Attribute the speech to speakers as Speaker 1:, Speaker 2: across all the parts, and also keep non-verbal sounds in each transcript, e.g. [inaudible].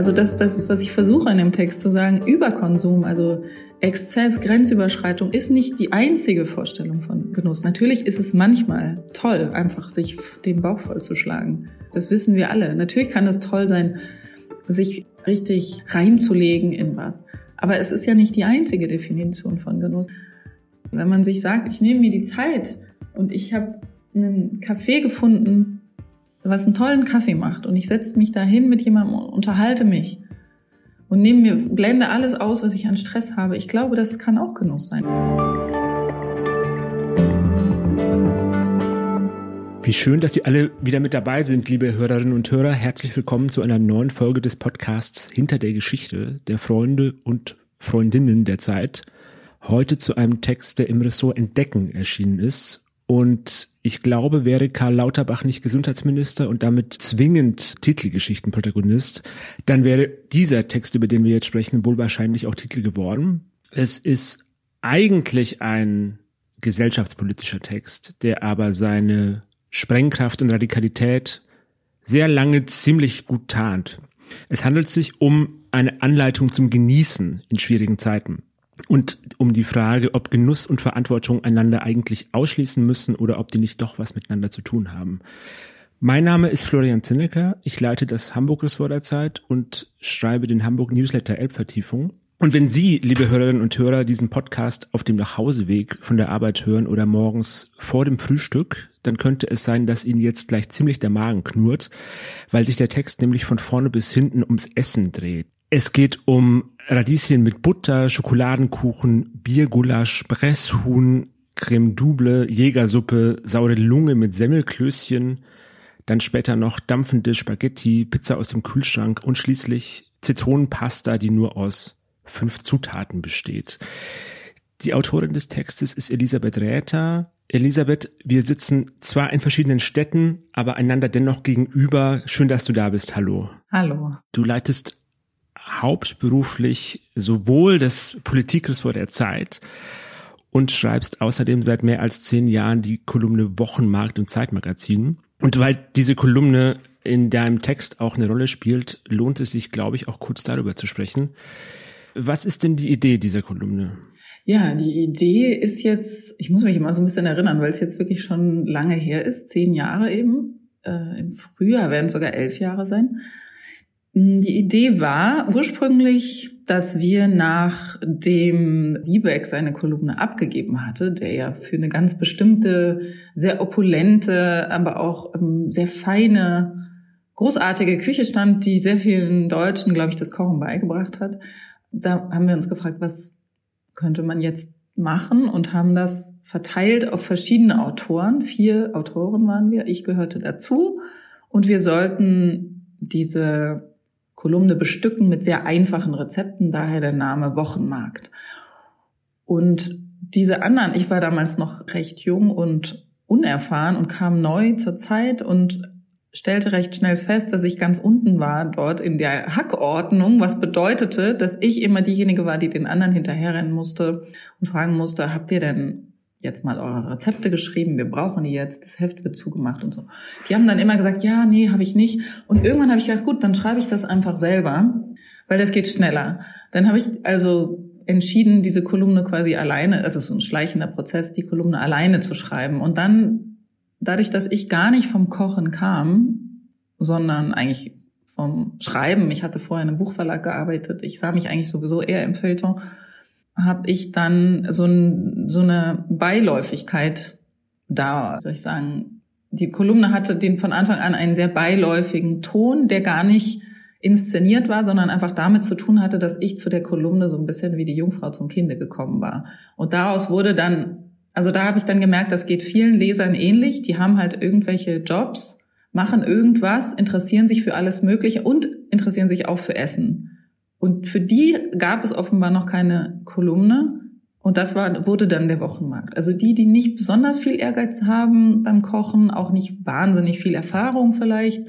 Speaker 1: Also das, das ist, was ich versuche in dem Text zu sagen, Überkonsum, also Exzess, Grenzüberschreitung ist nicht die einzige Vorstellung von Genuss. Natürlich ist es manchmal toll, einfach sich den Bauch vollzuschlagen. Das wissen wir alle. Natürlich kann es toll sein, sich richtig reinzulegen in was. Aber es ist ja nicht die einzige Definition von Genuss. Wenn man sich sagt, ich nehme mir die Zeit und ich habe einen Café gefunden, was einen tollen Kaffee macht und ich setze mich dahin mit jemandem und unterhalte mich und nehme mir, blende alles aus, was ich an Stress habe. Ich glaube, das kann auch Genuss sein.
Speaker 2: Wie schön, dass Sie alle wieder mit dabei sind, liebe Hörerinnen und Hörer. Herzlich willkommen zu einer neuen Folge des Podcasts Hinter der Geschichte der Freunde und Freundinnen der Zeit. Heute zu einem Text, der im Ressort Entdecken erschienen ist und ich glaube, wäre Karl Lauterbach nicht Gesundheitsminister und damit zwingend Titelgeschichtenprotagonist, dann wäre dieser Text, über den wir jetzt sprechen, wohl wahrscheinlich auch Titel geworden. Es ist eigentlich ein gesellschaftspolitischer Text, der aber seine Sprengkraft und Radikalität sehr lange ziemlich gut tarnt. Es handelt sich um eine Anleitung zum Genießen in schwierigen Zeiten und um die Frage, ob Genuss und Verantwortung einander eigentlich ausschließen müssen oder ob die nicht doch was miteinander zu tun haben. Mein Name ist Florian Zinnecker. Ich leite das Hamburg-Ressort der Zeit und schreibe den Hamburg-Newsletter Elbvertiefung. Und wenn Sie, liebe Hörerinnen und Hörer, diesen Podcast auf dem Nachhauseweg von der Arbeit hören oder morgens vor dem Frühstück, dann könnte es sein, dass Ihnen jetzt gleich ziemlich der Magen knurrt, weil sich der Text nämlich von vorne bis hinten ums Essen dreht. Es geht um Radieschen mit Butter, Schokoladenkuchen, Biergulasch, Presshuhn, Creme Double, Jägersuppe, saure Lunge mit Semmelklößchen, dann später noch dampfende Spaghetti, Pizza aus dem Kühlschrank und schließlich Zitronenpasta, die nur aus fünf Zutaten besteht. Die Autorin des Textes ist Elisabeth Räther. Elisabeth, wir sitzen zwar in verschiedenen Städten, aber einander dennoch gegenüber. Schön, dass du da bist. Hallo.
Speaker 1: Hallo.
Speaker 2: Du leitest hauptberuflich sowohl das Politikressort der Zeit und schreibst außerdem seit mehr als zehn Jahren die Kolumne Wochenmarkt im Zeitmagazin. Und weil diese Kolumne in deinem Text auch eine Rolle spielt, lohnt es sich, glaube ich, auch kurz darüber zu sprechen. Was ist denn die Idee dieser Kolumne?
Speaker 1: Ja, die Idee ist jetzt, ich muss mich immer so ein bisschen erinnern, weil es jetzt wirklich schon lange her ist, zehn Jahre eben. Äh, Im Frühjahr werden es sogar elf Jahre sein. Hm, die Idee war ursprünglich, dass wir nachdem Siebeck seine Kolumne abgegeben hatte, der ja für eine ganz bestimmte, sehr opulente, aber auch ähm, sehr feine, großartige Küche stand, die sehr vielen Deutschen, glaube ich, das Kochen beigebracht hat. Da haben wir uns gefragt, was könnte man jetzt machen und haben das verteilt auf verschiedene Autoren. Vier Autoren waren wir, ich gehörte dazu. Und wir sollten diese Kolumne bestücken mit sehr einfachen Rezepten, daher der Name Wochenmarkt. Und diese anderen, ich war damals noch recht jung und unerfahren und kam neu zur Zeit und stellte recht schnell fest, dass ich ganz unten war dort in der Hackordnung, was bedeutete, dass ich immer diejenige war, die den anderen hinterherrennen musste und fragen musste, habt ihr denn jetzt mal eure Rezepte geschrieben, wir brauchen die jetzt, das Heft wird zugemacht und so. Die haben dann immer gesagt, ja, nee, habe ich nicht. Und irgendwann habe ich gedacht, gut, dann schreibe ich das einfach selber, weil das geht schneller. Dann habe ich also entschieden, diese Kolumne quasi alleine, also so ein schleichender Prozess, die Kolumne alleine zu schreiben. Und dann, dadurch, dass ich gar nicht vom Kochen kam, sondern eigentlich vom Schreiben, ich hatte vorher in einem Buchverlag gearbeitet, ich sah mich eigentlich sowieso eher im Feuilleton, habe ich dann so, ein, so eine Beiläufigkeit da, soll ich sagen. Die Kolumne hatte den von Anfang an einen sehr beiläufigen Ton, der gar nicht inszeniert war, sondern einfach damit zu tun hatte, dass ich zu der Kolumne so ein bisschen wie die Jungfrau zum Kinde gekommen war. Und daraus wurde dann, also da habe ich dann gemerkt, das geht vielen Lesern ähnlich. Die haben halt irgendwelche Jobs, machen irgendwas, interessieren sich für alles Mögliche und interessieren sich auch für Essen. Und für die gab es offenbar noch keine Kolumne. Und das war, wurde dann der Wochenmarkt. Also die, die nicht besonders viel Ehrgeiz haben beim Kochen, auch nicht wahnsinnig viel Erfahrung vielleicht,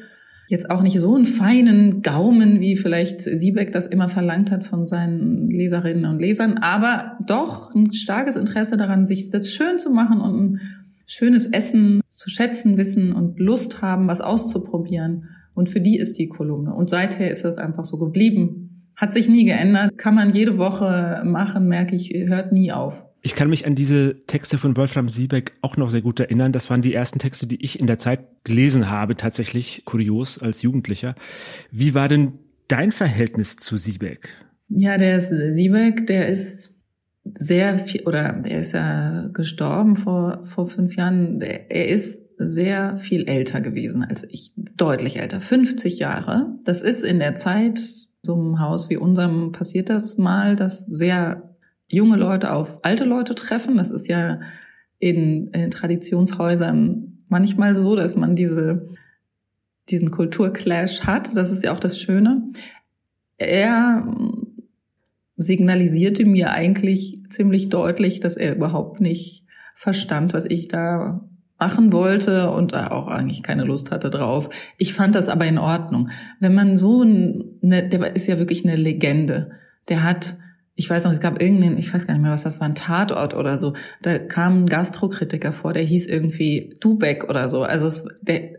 Speaker 1: jetzt auch nicht so einen feinen Gaumen, wie vielleicht Siebeck das immer verlangt hat von seinen Leserinnen und Lesern, aber doch ein starkes Interesse daran, sich das schön zu machen und ein schönes Essen zu schätzen wissen und Lust haben, was auszuprobieren Und für die ist die Kolumne. Und seither ist das einfach so geblieben. Hat sich nie geändert. Kann man jede Woche machen, merke ich, hört nie auf.
Speaker 2: Ich kann mich an diese Texte von Wolfram Siebeck auch noch sehr gut erinnern. Das waren die ersten Texte, die ich in der Zeit gelesen habe, tatsächlich kurios als Jugendlicher. Wie war denn dein Verhältnis zu Siebeck?
Speaker 1: Ja, der ist, Siebeck, der ist sehr viel, oder der ist ja gestorben vor, vor fünf Jahren. Er ist sehr viel älter gewesen als ich, deutlich älter, 50 Jahre. Das ist in der Zeit, so einem Haus wie unserem passiert das mal, dass sehr junge Leute auf alte Leute treffen. Das ist ja in, in Traditionshäusern manchmal so, dass man diese, diesen Kulturclash hat. Das ist ja auch das Schöne. Er signalisierte mir eigentlich ziemlich deutlich, dass er überhaupt nicht verstand, was ich da machen wollte und auch eigentlich keine Lust hatte drauf. Ich fand das aber in Ordnung. Wenn man so eine, der ist ja wirklich eine Legende. Der hat, ich weiß noch, es gab irgendeinen, ich weiß gar nicht mehr, was das war, ein Tatort oder so. Da kam ein Gastrokritiker vor, der hieß irgendwie Dubeck oder so. Also es, der,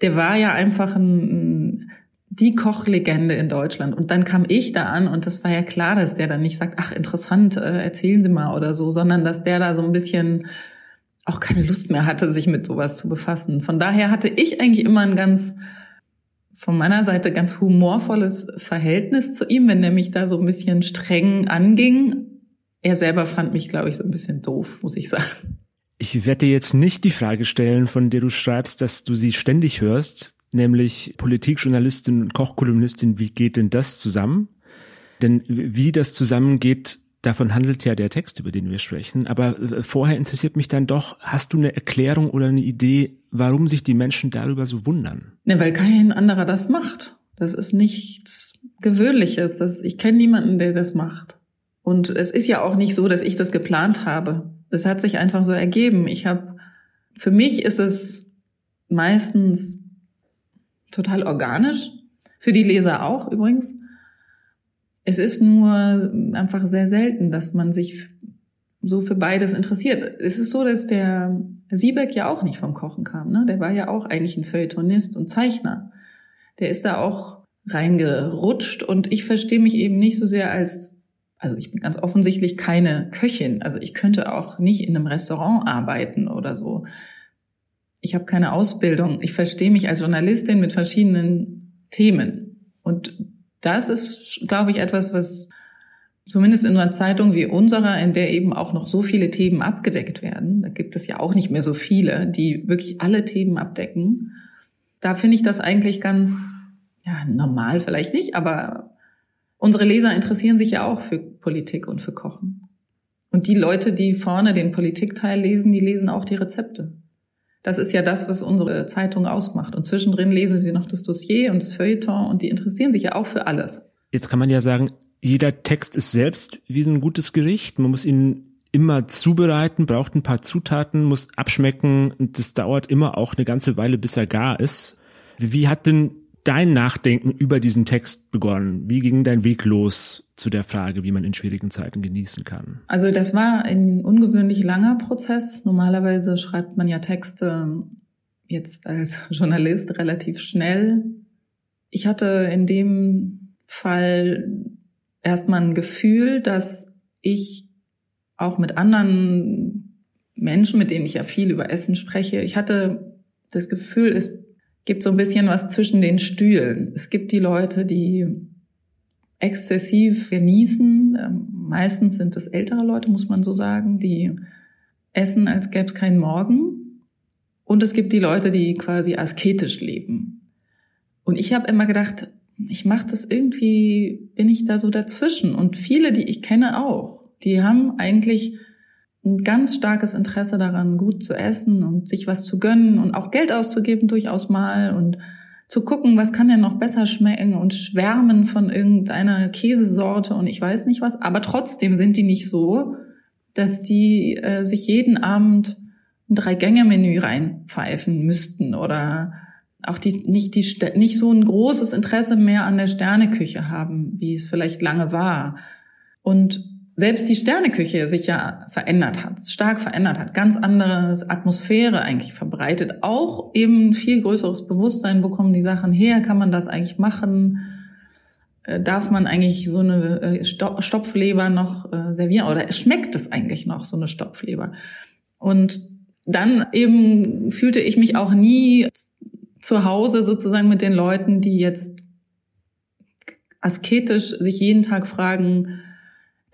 Speaker 1: der war ja einfach ein, die Kochlegende in Deutschland. Und dann kam ich da an und das war ja klar, dass der dann nicht sagt, ach interessant, äh, erzählen Sie mal oder so, sondern dass der da so ein bisschen auch keine Lust mehr hatte, sich mit sowas zu befassen. Von daher hatte ich eigentlich immer ein ganz, von meiner Seite ganz humorvolles Verhältnis zu ihm, wenn er mich da so ein bisschen streng anging. Er selber fand mich, glaube ich, so ein bisschen doof, muss ich sagen.
Speaker 2: Ich werde dir jetzt nicht die Frage stellen, von der du schreibst, dass du sie ständig hörst, nämlich Politikjournalistin und Kochkolumnistin, wie geht denn das zusammen? Denn wie das zusammengeht, Davon handelt ja der Text, über den wir sprechen. Aber äh, vorher interessiert mich dann doch, hast du eine Erklärung oder eine Idee, warum sich die Menschen darüber so wundern?
Speaker 1: Ne, weil kein anderer das macht. Das ist nichts Gewöhnliches. Das, ich kenne niemanden, der das macht. Und es ist ja auch nicht so, dass ich das geplant habe. Das hat sich einfach so ergeben. Ich habe, für mich ist es meistens total organisch. Für die Leser auch übrigens. Es ist nur einfach sehr selten, dass man sich so für beides interessiert. Es ist so, dass der Siebeck ja auch nicht vom Kochen kam. Ne? Der war ja auch eigentlich ein Feuilletonist und Zeichner. Der ist da auch reingerutscht und ich verstehe mich eben nicht so sehr als, also ich bin ganz offensichtlich keine Köchin. Also ich könnte auch nicht in einem Restaurant arbeiten oder so. Ich habe keine Ausbildung. Ich verstehe mich als Journalistin mit verschiedenen Themen. Und das ist, glaube ich, etwas, was zumindest in einer Zeitung wie unserer, in der eben auch noch so viele Themen abgedeckt werden, da gibt es ja auch nicht mehr so viele, die wirklich alle Themen abdecken. Da finde ich das eigentlich ganz, ja, normal vielleicht nicht, aber unsere Leser interessieren sich ja auch für Politik und für Kochen. Und die Leute, die vorne den Politikteil lesen, die lesen auch die Rezepte. Das ist ja das, was unsere Zeitung ausmacht. Und zwischendrin lesen sie noch das Dossier und das Feuilleton und die interessieren sich ja auch für alles.
Speaker 2: Jetzt kann man ja sagen, jeder Text ist selbst wie so ein gutes Gericht. Man muss ihn immer zubereiten, braucht ein paar Zutaten, muss abschmecken und das dauert immer auch eine ganze Weile, bis er gar ist. Wie hat denn dein Nachdenken über diesen Text begonnen? Wie ging dein Weg los zu der Frage, wie man in schwierigen Zeiten genießen kann?
Speaker 1: Also das war ein ungewöhnlich langer Prozess. Normalerweise schreibt man ja Texte jetzt als [laughs] Journalist relativ schnell. Ich hatte in dem Fall erstmal ein Gefühl, dass ich auch mit anderen Menschen, mit denen ich ja viel über Essen spreche, ich hatte das Gefühl, es gibt so ein bisschen was zwischen den Stühlen. Es gibt die Leute, die exzessiv genießen. Ähm, meistens sind es ältere Leute, muss man so sagen, die essen, als gäbe es keinen Morgen. Und es gibt die Leute, die quasi asketisch leben. Und ich habe immer gedacht, ich mache das irgendwie, bin ich da so dazwischen. Und viele, die ich kenne auch, die haben eigentlich ein ganz starkes Interesse daran, gut zu essen und sich was zu gönnen und auch Geld auszugeben durchaus mal und zu gucken, was kann denn noch besser schmecken und schwärmen von irgendeiner Käsesorte und ich weiß nicht was. Aber trotzdem sind die nicht so, dass die äh, sich jeden Abend ein Drei-Gänge-Menü reinpfeifen müssten oder auch die nicht die nicht so ein großes Interesse mehr an der Sterneküche haben, wie es vielleicht lange war. Und selbst die Sterneküche sich ja verändert hat, stark verändert hat, ganz anderes Atmosphäre eigentlich verbreitet, auch eben viel größeres Bewusstsein, wo kommen die Sachen her, kann man das eigentlich machen, äh, darf man eigentlich so eine äh, Stopfleber noch äh, servieren oder schmeckt es eigentlich noch, so eine Stopfleber? Und dann eben fühlte ich mich auch nie zu Hause sozusagen mit den Leuten, die jetzt asketisch sich jeden Tag fragen,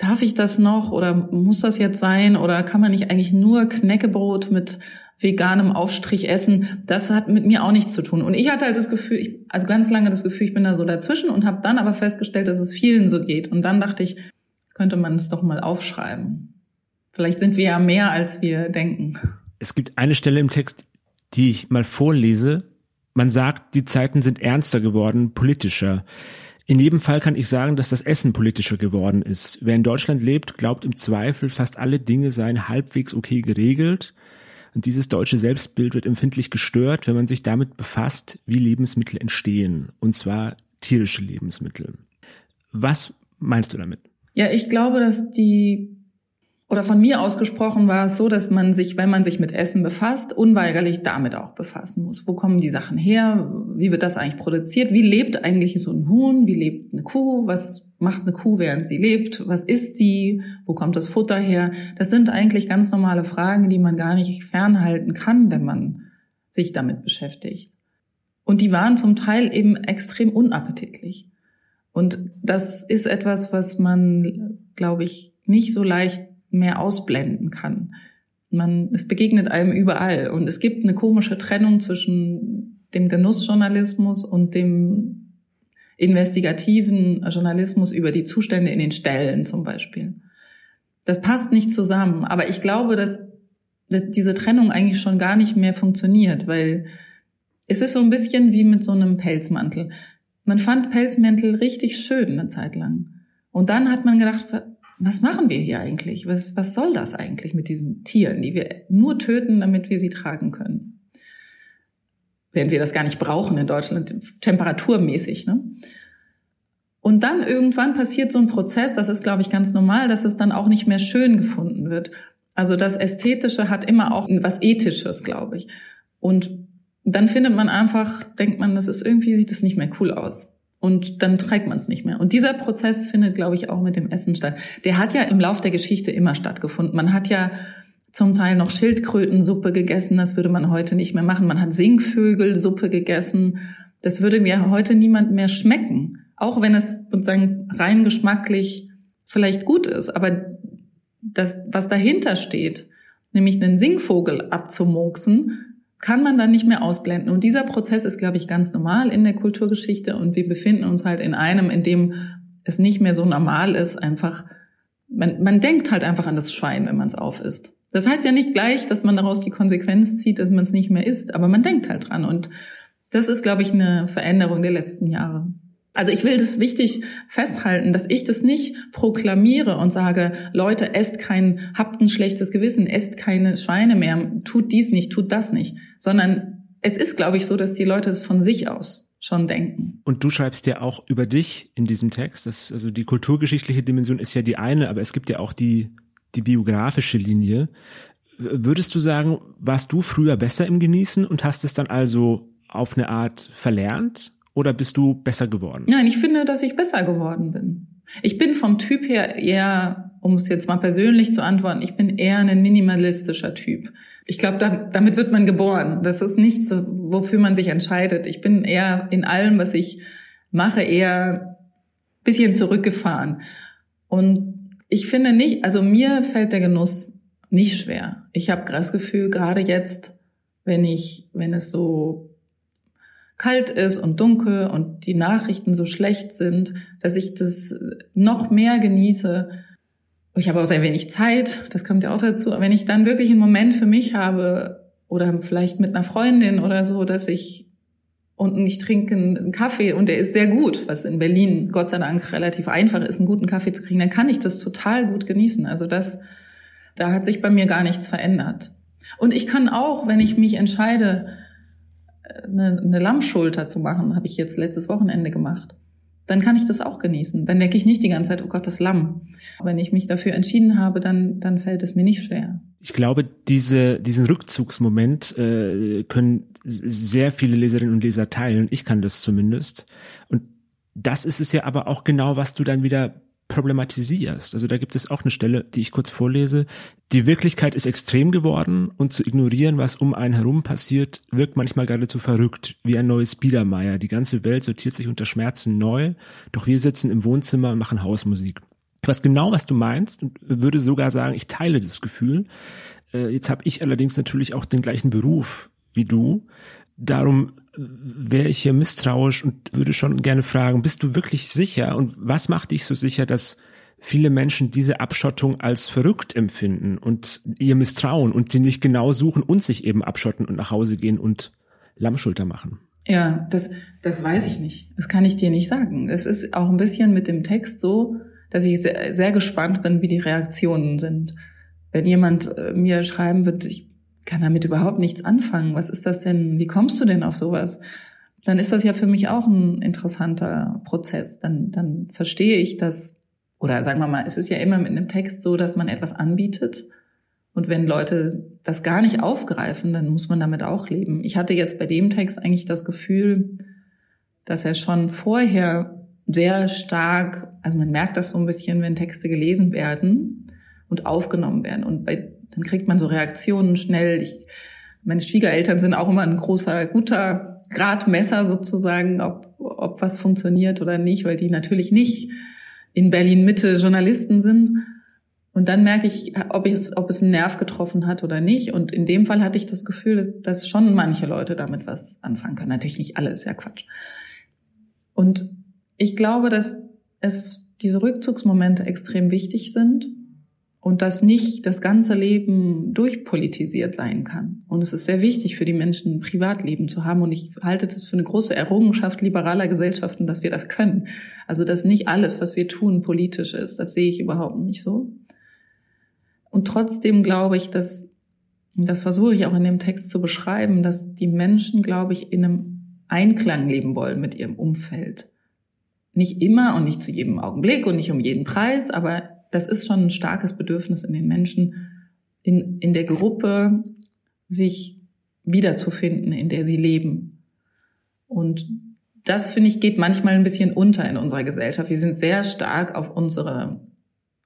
Speaker 1: darf ich das noch oder muss das jetzt sein oder kann man nicht eigentlich nur Knäckebrot mit veganem Aufstrich essen? Das hat mit mir auch nichts zu tun. Und ich hatte halt das Gefühl, ich, also ganz lange das Gefühl, ich bin da so dazwischen und habe dann aber festgestellt, dass es vielen so geht. Und dann dachte ich, könnte man es doch mal aufschreiben. Vielleicht sind wir ja mehr, als wir denken.
Speaker 2: Es gibt eine Stelle im Text, die ich mal vorlese. Man sagt, die Zeiten sind ernster geworden, politischer. In jedem Fall kann ich sagen, dass das Essen politischer geworden ist. Wer in Deutschland lebt, glaubt im Zweifel, fast alle Dinge seien halbwegs okay geregelt. Und dieses deutsche Selbstbild wird empfindlich gestört, wenn man sich damit befasst, wie Lebensmittel entstehen. Und zwar tierische Lebensmittel. Was meinst du damit?
Speaker 1: Ja, ich glaube, dass die oder von mir ausgesprochen war es so, dass man sich, wenn man sich mit Essen befasst, unweigerlich damit auch befassen muss. Wo kommen die Sachen her? Wie wird das eigentlich produziert? Wie lebt eigentlich so ein Huhn? Wie lebt eine Kuh? Was macht eine Kuh, während sie lebt? Was isst sie? Wo kommt das Futter her? Das sind eigentlich ganz normale Fragen, die man gar nicht fernhalten kann, wenn man sich damit beschäftigt. Und die waren zum Teil eben extrem unappetitlich. Und das ist etwas, was man, glaube ich, nicht so leicht mehr ausblenden kann. Man, es begegnet einem überall und es gibt eine komische Trennung zwischen dem Genussjournalismus und dem investigativen Journalismus über die Zustände in den Ställen zum Beispiel. Das passt nicht zusammen, aber ich glaube, dass, dass diese Trennung eigentlich schon gar nicht mehr funktioniert, weil es ist so ein bisschen wie mit so einem Pelzmantel. Man fand Pelzmäntel richtig schön eine Zeit lang. Und dann hat man gedacht, was machen wir hier eigentlich? Was, was soll das eigentlich mit diesen Tieren, die wir nur töten, damit wir sie tragen können? Während wir das gar nicht brauchen in Deutschland, temperaturmäßig. Ne? Und dann irgendwann passiert so ein Prozess, das ist, glaube ich, ganz normal, dass es dann auch nicht mehr schön gefunden wird. Also das Ästhetische hat immer auch was Ethisches, glaube ich. Und dann findet man einfach, denkt man, das ist irgendwie, sieht das nicht mehr cool aus. Und dann trägt man es nicht mehr. Und dieser Prozess findet, glaube ich, auch mit dem Essen statt. Der hat ja im Lauf der Geschichte immer stattgefunden. Man hat ja zum Teil noch Schildkrötensuppe gegessen, das würde man heute nicht mehr machen. Man hat Singvögelsuppe gegessen. Das würde mir heute niemand mehr schmecken. Auch wenn es sozusagen rein geschmacklich vielleicht gut ist. Aber das, was dahinter steht, nämlich einen Singvogel abzumoksen, kann man dann nicht mehr ausblenden. Und dieser Prozess ist, glaube ich, ganz normal in der Kulturgeschichte. Und wir befinden uns halt in einem, in dem es nicht mehr so normal ist, einfach, man, man denkt halt einfach an das Schwein, wenn man es aufisst. Das heißt ja nicht gleich, dass man daraus die Konsequenz zieht, dass man es nicht mehr isst, aber man denkt halt dran. Und das ist, glaube ich, eine Veränderung der letzten Jahre. Also ich will das wichtig festhalten, dass ich das nicht proklamiere und sage, Leute, esst kein, habt ein schlechtes Gewissen, esst keine Schweine mehr, tut dies nicht, tut das nicht, sondern es ist, glaube ich, so, dass die Leute es von sich aus schon denken.
Speaker 2: Und du schreibst ja auch über dich in diesem Text, das, also die kulturgeschichtliche Dimension ist ja die eine, aber es gibt ja auch die, die biografische Linie. Würdest du sagen, warst du früher besser im Genießen und hast es dann also auf eine Art verlernt? Oder bist du besser geworden?
Speaker 1: Nein, ich finde, dass ich besser geworden bin. Ich bin vom Typ her eher, um es jetzt mal persönlich zu antworten, ich bin eher ein minimalistischer Typ. Ich glaube, da, damit wird man geboren. Das ist nichts, wofür man sich entscheidet. Ich bin eher in allem, was ich mache, eher bisschen zurückgefahren. Und ich finde nicht, also mir fällt der Genuss nicht schwer. Ich habe das Gefühl, gerade jetzt, wenn ich, wenn es so kalt ist und dunkel und die Nachrichten so schlecht sind, dass ich das noch mehr genieße. Ich habe auch sehr wenig Zeit, das kommt ja auch dazu. Wenn ich dann wirklich einen Moment für mich habe oder vielleicht mit einer Freundin oder so, dass ich und ich trinke einen Kaffee und der ist sehr gut, was in Berlin Gott sei Dank relativ einfach ist, einen guten Kaffee zu kriegen, dann kann ich das total gut genießen. Also das, da hat sich bei mir gar nichts verändert. Und ich kann auch, wenn ich mich entscheide, eine, eine Lammschulter zu machen, habe ich jetzt letztes Wochenende gemacht. dann kann ich das auch genießen. Dann denke ich nicht die ganze Zeit, oh Gott, das Lamm. Wenn ich mich dafür entschieden habe, dann, dann fällt es mir nicht schwer.
Speaker 2: Ich glaube, diese, diesen Rückzugsmoment äh, können sehr viele Leserinnen und Leser teilen. Ich kann das zumindest. Und das ist es ja aber auch genau, was du dann wieder problematisierst. Also da gibt es auch eine Stelle, die ich kurz vorlese. Die Wirklichkeit ist extrem geworden und zu ignorieren, was um einen herum passiert, wirkt manchmal geradezu verrückt, wie ein neues Biedermeier. Die ganze Welt sortiert sich unter Schmerzen neu, doch wir sitzen im Wohnzimmer und machen Hausmusik. Ich weiß genau, was du meinst und würde sogar sagen, ich teile das Gefühl. Äh, jetzt habe ich allerdings natürlich auch den gleichen Beruf wie du. Darum wäre ich hier misstrauisch und würde schon gerne fragen, bist du wirklich sicher und was macht dich so sicher, dass viele Menschen diese Abschottung als verrückt empfinden und ihr misstrauen und sie nicht genau suchen und sich eben abschotten und nach Hause gehen und Lammschulter machen?
Speaker 1: Ja, das, das weiß ich nicht. Das kann ich dir nicht sagen. Es ist auch ein bisschen mit dem Text so, dass ich sehr, sehr gespannt bin, wie die Reaktionen sind. Wenn jemand äh, mir schreiben wird, ich kann damit überhaupt nichts anfangen. Was ist das denn? Wie kommst du denn auf sowas? Dann ist das ja für mich auch ein interessanter Prozess. Dann, dann verstehe ich das. Oder sagen wir mal, es ist ja immer mit einem Text so, dass man etwas anbietet. Und wenn Leute das gar nicht aufgreifen, dann muss man damit auch leben. Ich hatte jetzt bei dem Text eigentlich das Gefühl, dass er schon vorher sehr stark, also man merkt das so ein bisschen, wenn Texte gelesen werden und aufgenommen werden. Und bei dann kriegt man so Reaktionen schnell. Ich, meine Schwiegereltern sind auch immer ein großer, guter Gradmesser sozusagen, ob, ob was funktioniert oder nicht, weil die natürlich nicht in Berlin Mitte Journalisten sind. Und dann merke ich, ob es, ob es einen Nerv getroffen hat oder nicht. Und in dem Fall hatte ich das Gefühl, dass schon manche Leute damit was anfangen können. Natürlich nicht alle, ist ja Quatsch. Und ich glaube, dass es diese Rückzugsmomente extrem wichtig sind und dass nicht das ganze Leben durchpolitisiert sein kann. Und es ist sehr wichtig für die Menschen, ein Privatleben zu haben. Und ich halte das für eine große Errungenschaft liberaler Gesellschaften, dass wir das können. Also, dass nicht alles, was wir tun, politisch ist. Das sehe ich überhaupt nicht so. Und trotzdem glaube ich, dass, das versuche ich auch in dem Text zu beschreiben, dass die Menschen, glaube ich, in einem Einklang leben wollen mit ihrem Umfeld. Nicht immer und nicht zu jedem Augenblick und nicht um jeden Preis, aber das ist schon ein starkes Bedürfnis in den Menschen, in, in der Gruppe sich wiederzufinden, in der sie leben. Und das, finde ich, geht manchmal ein bisschen unter in unserer Gesellschaft. Wir sind sehr stark auf unsere,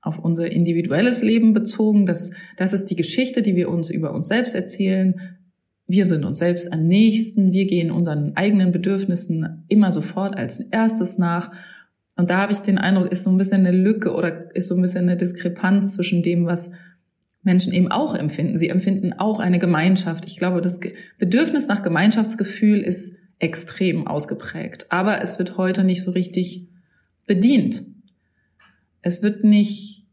Speaker 1: auf unser individuelles Leben bezogen. Das, das ist die Geschichte, die wir uns über uns selbst erzählen. Wir sind uns selbst am nächsten. Wir gehen unseren eigenen Bedürfnissen immer sofort als erstes nach. Und da habe ich den Eindruck, ist so ein bisschen eine Lücke oder ist so ein bisschen eine Diskrepanz zwischen dem, was Menschen eben auch empfinden. Sie empfinden auch eine Gemeinschaft. Ich glaube, das Bedürfnis nach Gemeinschaftsgefühl ist extrem ausgeprägt. Aber es wird heute nicht so richtig bedient. Es wird nicht,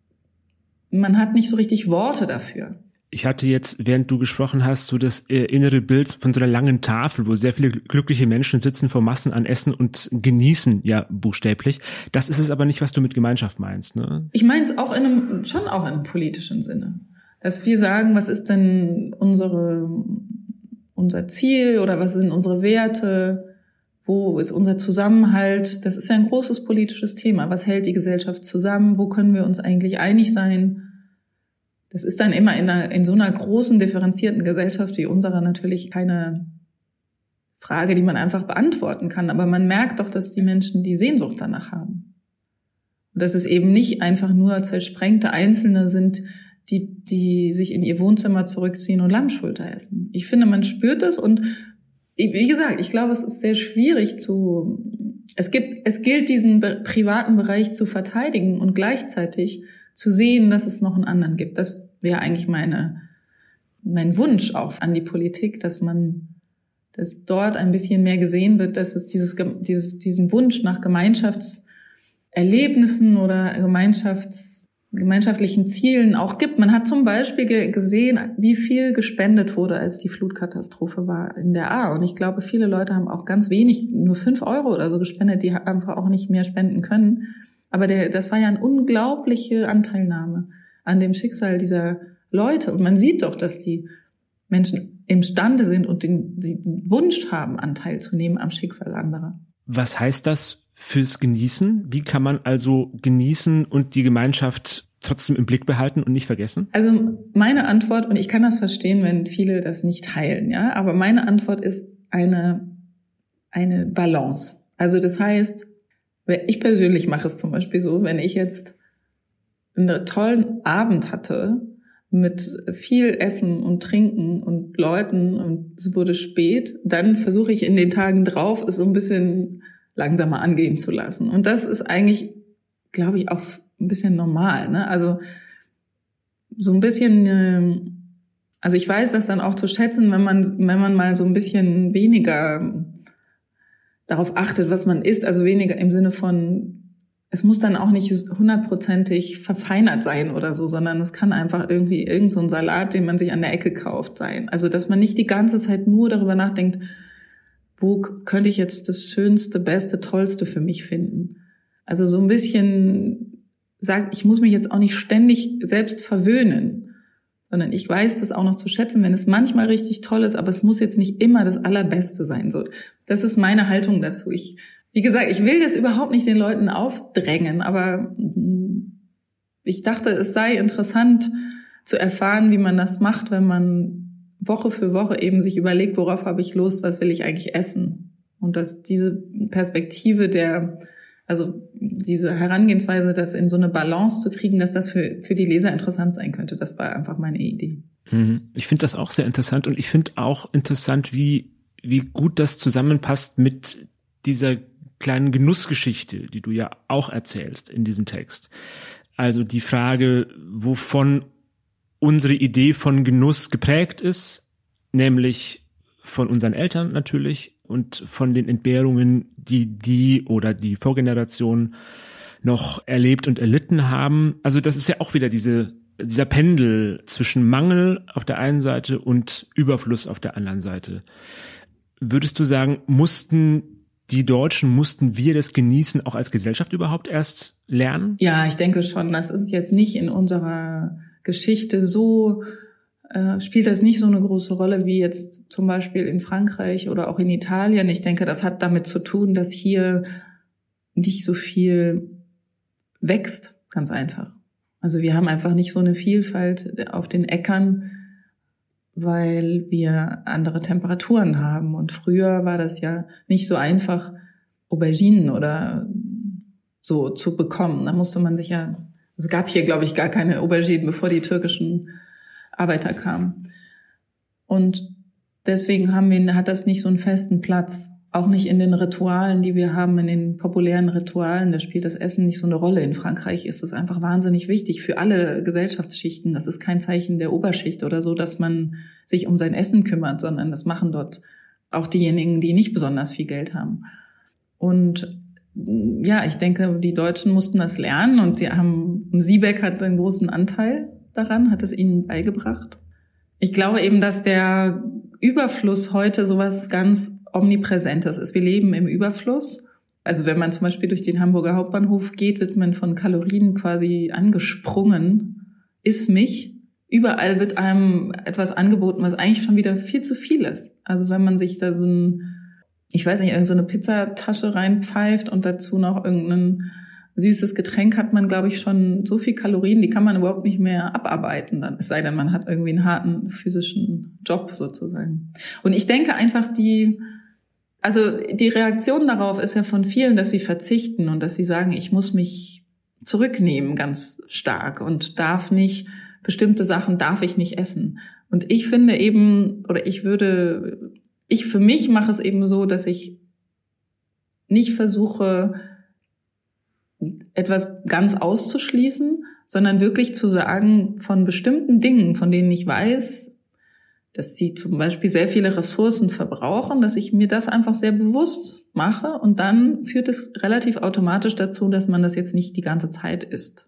Speaker 1: man hat nicht so richtig Worte dafür
Speaker 2: ich hatte jetzt, während du gesprochen hast, so das äh, innere Bild von so einer langen Tafel, wo sehr viele glückliche Menschen sitzen vor Massen an Essen und genießen, ja, buchstäblich. Das ist es aber nicht, was du mit Gemeinschaft meinst, ne?
Speaker 1: Ich meine es auch in einem, schon auch in einem politischen Sinne. Dass wir sagen, was ist denn unsere, unser Ziel oder was sind unsere Werte? Wo ist unser Zusammenhalt? Das ist ja ein großes politisches Thema. Was hält die Gesellschaft zusammen? Wo können wir uns eigentlich einig sein? Das ist dann immer in, einer, in so einer großen, differenzierten Gesellschaft wie unserer natürlich keine Frage, die man einfach beantworten kann. Aber man merkt doch, dass die Menschen die Sehnsucht danach haben. Und dass es eben nicht einfach nur zersprengte Einzelne sind, die, die sich in ihr Wohnzimmer zurückziehen und Lammschulter essen. Ich finde, man spürt das und wie gesagt, ich glaube, es ist sehr schwierig zu, es gibt, es gilt diesen privaten Bereich zu verteidigen und gleichzeitig zu sehen, dass es noch einen anderen gibt. Das wäre eigentlich meine, mein Wunsch auch an die Politik, dass man, dass dort ein bisschen mehr gesehen wird, dass es dieses, dieses, diesen Wunsch nach Gemeinschaftserlebnissen oder Gemeinschafts, gemeinschaftlichen Zielen auch gibt. Man hat zum Beispiel gesehen, wie viel gespendet wurde, als die Flutkatastrophe war in der A. Und ich glaube, viele Leute haben auch ganz wenig, nur fünf Euro oder so gespendet, die einfach auch nicht mehr spenden können. Aber der, das war ja eine unglaubliche Anteilnahme an dem Schicksal dieser Leute. Und man sieht doch, dass die Menschen imstande sind und den, den Wunsch haben, Anteil zu nehmen am Schicksal anderer.
Speaker 2: Was heißt das fürs Genießen? Wie kann man also genießen und die Gemeinschaft trotzdem im Blick behalten und nicht vergessen?
Speaker 1: Also meine Antwort, und ich kann das verstehen, wenn viele das nicht teilen, ja, aber meine Antwort ist eine, eine Balance. Also das heißt, ich persönlich mache es zum Beispiel so, wenn ich jetzt einen tollen Abend hatte mit viel Essen und Trinken und Leuten und es wurde spät, dann versuche ich in den Tagen drauf, es so ein bisschen langsamer angehen zu lassen. Und das ist eigentlich, glaube ich, auch ein bisschen normal. Ne? Also so ein bisschen, ähm, also ich weiß das dann auch zu schätzen, wenn man, wenn man mal so ein bisschen weniger darauf achtet, was man isst, also weniger im Sinne von es muss dann auch nicht hundertprozentig verfeinert sein oder so, sondern es kann einfach irgendwie irgendein so Salat, den man sich an der Ecke kauft, sein. Also, dass man nicht die ganze Zeit nur darüber nachdenkt, wo könnte ich jetzt das Schönste, Beste, Tollste für mich finden. Also so ein bisschen sagt, ich muss mich jetzt auch nicht ständig selbst verwöhnen, sondern ich weiß das auch noch zu schätzen, wenn es manchmal richtig toll ist, aber es muss jetzt nicht immer das Allerbeste sein. So, das ist meine Haltung dazu. Ich wie gesagt, ich will das überhaupt nicht den Leuten aufdrängen, aber ich dachte, es sei interessant zu erfahren, wie man das macht, wenn man Woche für Woche eben sich überlegt, worauf habe ich Lust, was will ich eigentlich essen. Und dass diese Perspektive der, also diese Herangehensweise, das in so eine Balance zu kriegen, dass das für, für die Leser interessant sein könnte, das war einfach meine Idee.
Speaker 2: Mhm. Ich finde das auch sehr interessant und ich finde auch interessant, wie, wie gut das zusammenpasst mit dieser kleinen Genussgeschichte, die du ja auch erzählst in diesem Text. Also die Frage, wovon unsere Idee von Genuss geprägt ist, nämlich von unseren Eltern natürlich und von den Entbehrungen, die die oder die Vorgeneration noch erlebt und erlitten haben. Also das ist ja auch wieder diese dieser Pendel zwischen Mangel auf der einen Seite und Überfluss auf der anderen Seite. Würdest du sagen, mussten die Deutschen, mussten wir das genießen, auch als Gesellschaft überhaupt erst lernen?
Speaker 1: Ja, ich denke schon. Das ist jetzt nicht in unserer Geschichte so, äh, spielt das nicht so eine große Rolle wie jetzt zum Beispiel in Frankreich oder auch in Italien. Ich denke, das hat damit zu tun, dass hier nicht so viel wächst, ganz einfach. Also wir haben einfach nicht so eine Vielfalt auf den Äckern, weil wir andere Temperaturen haben. Und früher war das ja nicht so einfach, Auberginen oder so zu bekommen. Da musste man sich ja, es gab hier, glaube ich, gar keine Auberginen, bevor die türkischen Arbeiter kamen. Und deswegen haben wir, hat das nicht so einen festen Platz auch nicht in den Ritualen, die wir haben, in den populären Ritualen, da spielt das Essen nicht so eine Rolle. In Frankreich ist es einfach wahnsinnig wichtig für alle Gesellschaftsschichten. Das ist kein Zeichen der Oberschicht oder so, dass man sich um sein Essen kümmert, sondern das machen dort auch diejenigen, die nicht besonders viel Geld haben. Und ja, ich denke, die Deutschen mussten das lernen und sie haben, Siebeck hat einen großen Anteil daran, hat es ihnen beigebracht. Ich glaube eben, dass der Überfluss heute sowas ganz Omnipräsentes ist. Wir leben im Überfluss. Also wenn man zum Beispiel durch den Hamburger Hauptbahnhof geht, wird man von Kalorien quasi angesprungen. Ist mich. Überall wird einem etwas angeboten, was eigentlich schon wieder viel zu viel ist. Also wenn man sich da so ein, ich weiß nicht, irgendeine so Pizzatasche reinpfeift und dazu noch irgendeinen süßes Getränk hat man, glaube ich, schon so viel Kalorien, die kann man überhaupt nicht mehr abarbeiten, dann, es sei denn, man hat irgendwie einen harten physischen Job sozusagen. Und ich denke einfach, die, also die Reaktion darauf ist ja von vielen, dass sie verzichten und dass sie sagen, ich muss mich zurücknehmen ganz stark und darf nicht, bestimmte Sachen darf ich nicht essen. Und ich finde eben, oder ich würde, ich für mich mache es eben so, dass ich nicht versuche, etwas ganz auszuschließen, sondern wirklich zu sagen, von bestimmten Dingen, von denen ich weiß, dass sie zum Beispiel sehr viele Ressourcen verbrauchen, dass ich mir das einfach sehr bewusst mache und dann führt es relativ automatisch dazu, dass man das jetzt nicht die ganze Zeit isst.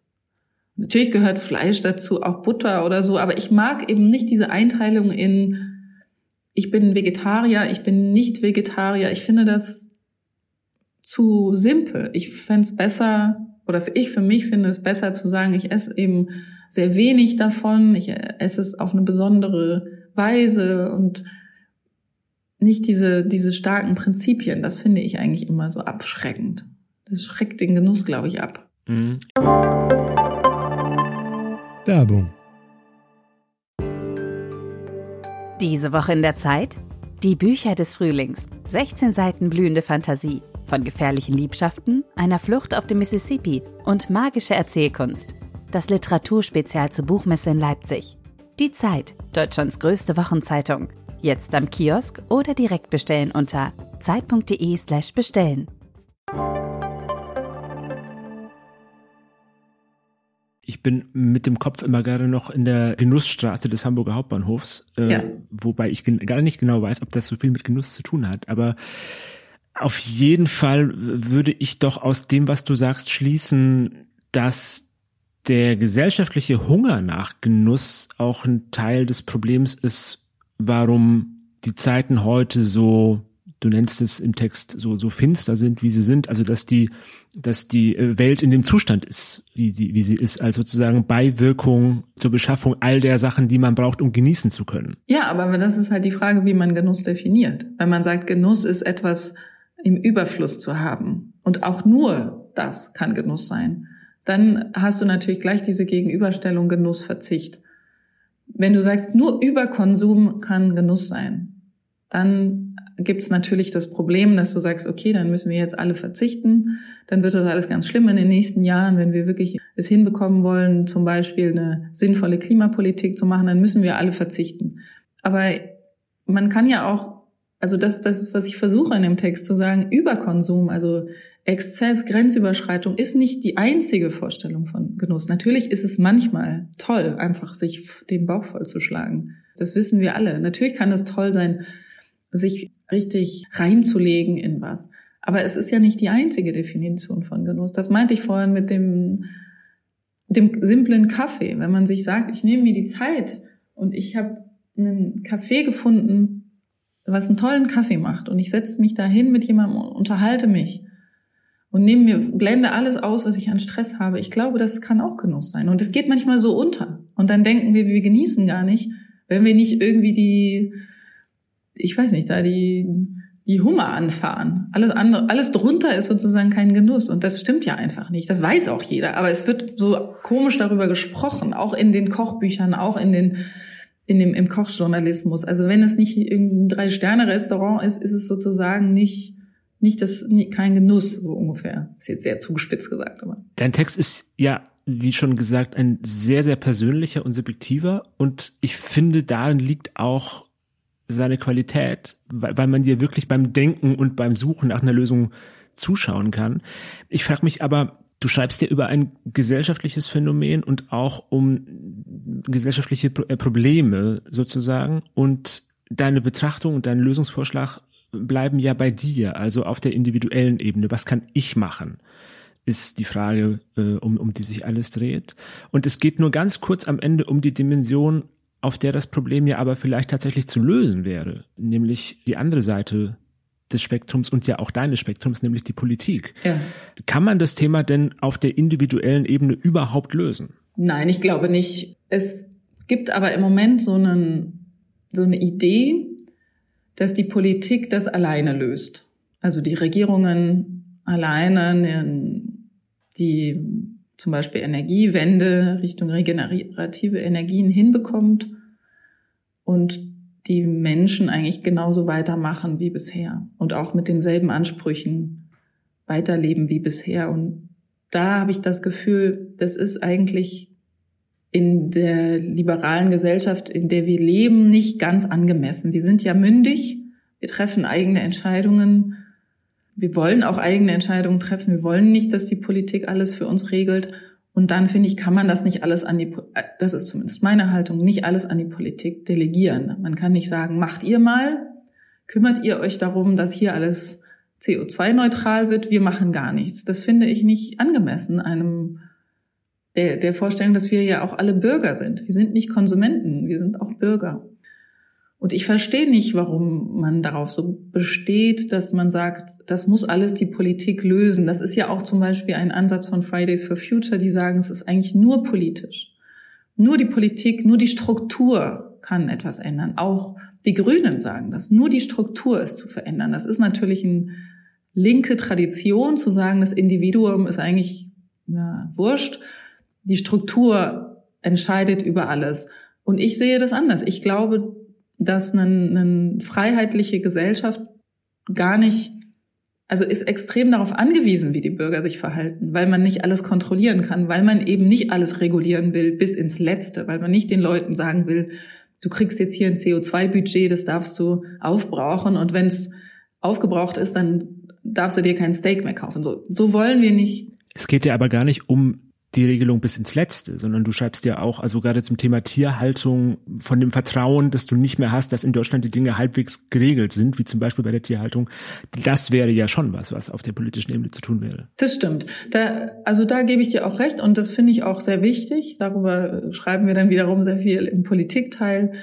Speaker 1: Natürlich gehört Fleisch dazu, auch Butter oder so, aber ich mag eben nicht diese Einteilung in ich bin Vegetarier, ich bin nicht Vegetarier. Ich finde das zu simpel. Ich fände es besser, oder ich für mich finde es besser zu sagen, ich esse eben sehr wenig davon, ich esse es auf eine besondere Weise und nicht diese, diese starken Prinzipien. Das finde ich eigentlich immer so abschreckend. Das schreckt den Genuss, glaube ich, ab. Mhm.
Speaker 3: Werbung.
Speaker 4: Diese Woche in der Zeit? Die Bücher des Frühlings. 16 Seiten blühende Fantasie. Von gefährlichen Liebschaften, einer Flucht auf dem Mississippi und magische Erzählkunst. Das Literaturspezial zur Buchmesse in Leipzig. Die Zeit, Deutschlands größte Wochenzeitung. Jetzt am Kiosk oder direkt bestellen unter zeit.de/slash bestellen.
Speaker 2: Ich bin mit dem Kopf immer gerade noch in der Genussstraße des Hamburger Hauptbahnhofs, äh, ja. wobei ich gar nicht genau weiß, ob das so viel mit Genuss zu tun hat. Aber auf jeden Fall würde ich doch aus dem, was du sagst, schließen, dass der gesellschaftliche Hunger nach Genuss auch ein Teil des Problems ist, warum die Zeiten heute so, du nennst es im Text, so, so finster sind, wie sie sind. Also, dass die, dass die Welt in dem Zustand ist, wie sie, wie sie ist, als sozusagen Beiwirkung zur Beschaffung all der Sachen, die man braucht, um genießen zu können.
Speaker 1: Ja, aber das ist halt die Frage, wie man Genuss definiert. Wenn man sagt, Genuss ist etwas, im Überfluss zu haben. Und auch nur das kann Genuss sein. Dann hast du natürlich gleich diese Gegenüberstellung Genussverzicht. Wenn du sagst, nur Überkonsum kann Genuss sein, dann gibt es natürlich das Problem, dass du sagst, okay, dann müssen wir jetzt alle verzichten. Dann wird das alles ganz schlimm in den nächsten Jahren. Wenn wir wirklich es hinbekommen wollen, zum Beispiel eine sinnvolle Klimapolitik zu machen, dann müssen wir alle verzichten. Aber man kann ja auch also das, das ist, was ich versuche in dem Text zu sagen, Überkonsum, also Exzess, Grenzüberschreitung ist nicht die einzige Vorstellung von Genuss. Natürlich ist es manchmal toll, einfach sich den Bauch vollzuschlagen. Das wissen wir alle. Natürlich kann es toll sein, sich richtig reinzulegen in was. Aber es ist ja nicht die einzige Definition von Genuss. Das meinte ich vorhin mit dem, dem simplen Kaffee. Wenn man sich sagt, ich nehme mir die Zeit und ich habe einen Kaffee gefunden, was einen tollen Kaffee macht und ich setze mich da hin mit jemandem und unterhalte mich und nehme mir, blende alles aus, was ich an Stress habe. Ich glaube, das kann auch Genuss sein. Und es geht manchmal so unter. Und dann denken wir, wir genießen gar nicht, wenn wir nicht irgendwie die, ich weiß nicht, da die, die Hummer anfahren. Alles andere, alles drunter ist sozusagen kein Genuss. Und das stimmt ja einfach nicht. Das weiß auch jeder. Aber es wird so komisch darüber gesprochen. Auch in den Kochbüchern, auch in den in dem, im Kochjournalismus. Also wenn es nicht irgendein Drei-Sterne-Restaurant ist, ist es sozusagen nicht, nicht das, kein Genuss, so ungefähr. Ist jetzt sehr zugespitzt gesagt, aber.
Speaker 2: Dein Text ist ja, wie schon gesagt, ein sehr, sehr persönlicher und subjektiver und ich finde, darin liegt auch seine Qualität, weil, weil man dir wirklich beim Denken und beim Suchen nach einer Lösung zuschauen kann. Ich frage mich aber, Du schreibst ja über ein gesellschaftliches Phänomen und auch um gesellschaftliche äh, Probleme sozusagen und deine Betrachtung und dein Lösungsvorschlag bleiben ja bei dir, also auf der individuellen Ebene. Was kann ich machen? Ist die Frage, äh, um, um die sich alles dreht. Und es geht nur ganz kurz am Ende um die Dimension, auf der das Problem ja aber vielleicht tatsächlich zu lösen wäre, nämlich die andere Seite des Spektrums und ja auch deines Spektrums, nämlich die Politik. Ja. Kann man das Thema denn auf der individuellen Ebene überhaupt lösen?
Speaker 1: Nein, ich glaube nicht. Es gibt aber im Moment so, einen, so eine Idee, dass die Politik das alleine löst. Also die Regierungen alleine die zum Beispiel Energiewende Richtung regenerative Energien hinbekommt und die Menschen eigentlich genauso weitermachen wie bisher und auch mit denselben Ansprüchen weiterleben wie bisher. Und da habe ich das Gefühl, das ist eigentlich in der liberalen Gesellschaft, in der wir leben, nicht ganz angemessen. Wir sind ja mündig, wir treffen eigene Entscheidungen, wir wollen auch eigene Entscheidungen treffen, wir wollen nicht, dass die Politik alles für uns regelt. Und dann finde ich, kann man das nicht alles an die, das ist zumindest meine Haltung, nicht alles an die Politik delegieren. Man kann nicht sagen, macht ihr mal, kümmert ihr euch darum, dass hier alles CO2-neutral wird, wir machen gar nichts. Das finde ich nicht angemessen einem der, der Vorstellung, dass wir ja auch alle Bürger sind. Wir sind nicht Konsumenten, wir sind auch Bürger. Und ich verstehe nicht, warum man darauf so besteht, dass man sagt, das muss alles die Politik lösen. Das ist ja auch zum Beispiel ein Ansatz von Fridays for Future, die sagen, es ist eigentlich nur politisch. Nur die Politik, nur die Struktur kann etwas ändern. Auch die Grünen sagen das. Nur die Struktur ist zu verändern. Das ist natürlich ein linke Tradition zu sagen, das Individuum ist eigentlich ja, wurscht. Die Struktur entscheidet über alles. Und ich sehe das anders. Ich glaube, dass eine, eine freiheitliche Gesellschaft gar nicht, also ist extrem darauf angewiesen, wie die Bürger sich verhalten, weil man nicht alles kontrollieren kann, weil man eben nicht alles regulieren will bis ins Letzte, weil man nicht den Leuten sagen will, du kriegst jetzt hier ein CO2-Budget, das darfst du aufbrauchen und wenn es aufgebraucht ist, dann darfst du dir kein Steak mehr kaufen. So, so wollen wir nicht.
Speaker 2: Es geht ja aber gar nicht um die Regelung bis ins Letzte, sondern du schreibst ja auch, also gerade zum Thema Tierhaltung, von dem Vertrauen, dass du nicht mehr hast, dass in Deutschland die Dinge halbwegs geregelt sind, wie zum Beispiel bei der Tierhaltung. Das wäre ja schon was, was auf der politischen Ebene zu tun wäre.
Speaker 1: Das stimmt. Da, also da gebe ich dir auch recht und das finde ich auch sehr wichtig. Darüber schreiben wir dann wiederum sehr viel im Politikteil,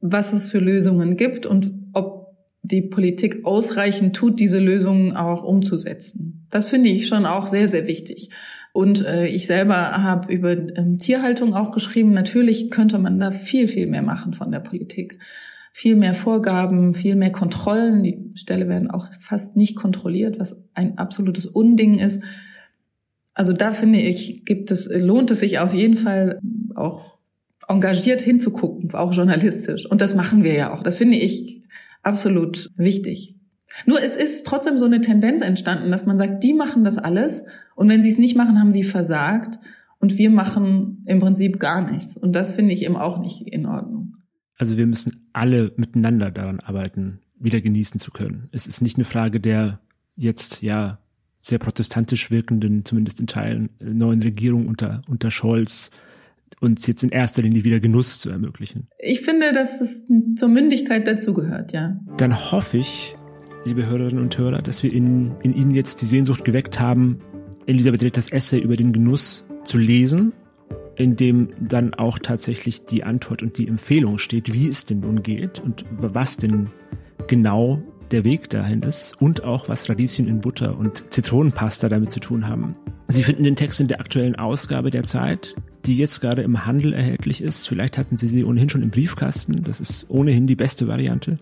Speaker 1: was es für Lösungen gibt und ob die Politik ausreichend tut, diese Lösungen auch umzusetzen. Das finde ich schon auch sehr, sehr wichtig. Und äh, ich selber habe über ähm, Tierhaltung auch geschrieben. Natürlich könnte man da viel, viel mehr machen von der Politik. Viel mehr Vorgaben, viel mehr Kontrollen. Die Ställe werden auch fast nicht kontrolliert, was ein absolutes Unding ist. Also da finde ich, gibt es, lohnt es sich auf jeden Fall auch engagiert hinzugucken, auch journalistisch. Und das machen wir ja auch. Das finde ich absolut wichtig. Nur es ist trotzdem so eine Tendenz entstanden, dass man sagt, die machen das alles und wenn sie es nicht machen, haben sie versagt und wir machen im Prinzip gar nichts. Und das finde ich eben auch nicht in Ordnung.
Speaker 2: Also wir müssen alle miteinander daran arbeiten, wieder genießen zu können. Es ist nicht eine Frage der jetzt ja sehr protestantisch wirkenden, zumindest in Teilen, neuen Regierung unter, unter Scholz, uns jetzt in erster Linie wieder Genuss zu ermöglichen.
Speaker 1: Ich finde, dass es zur Mündigkeit dazugehört, ja.
Speaker 2: Dann hoffe ich, liebe Hörerinnen und Hörer, dass wir in, in Ihnen jetzt die Sehnsucht geweckt haben, Elisabeth Ritters Essay über den Genuss zu lesen, in dem dann auch tatsächlich die Antwort und die Empfehlung steht, wie es denn nun geht und was denn genau der Weg dahin ist und auch was Radieschen in Butter und Zitronenpasta damit zu tun haben. Sie finden den Text in der aktuellen Ausgabe der Zeit, die jetzt gerade im Handel erhältlich ist. Vielleicht hatten Sie sie ohnehin schon im Briefkasten. Das ist ohnehin die beste Variante.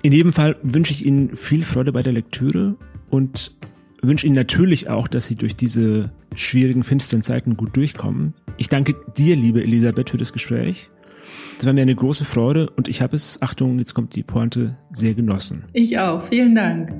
Speaker 2: In jedem Fall wünsche ich Ihnen viel Freude bei der Lektüre und wünsche Ihnen natürlich auch, dass Sie durch diese schwierigen, finsteren Zeiten gut durchkommen. Ich danke dir, liebe Elisabeth, für das Gespräch. Das war mir eine große Freude und ich habe es, Achtung, jetzt kommt die Pointe, sehr genossen.
Speaker 1: Ich auch. Vielen Dank.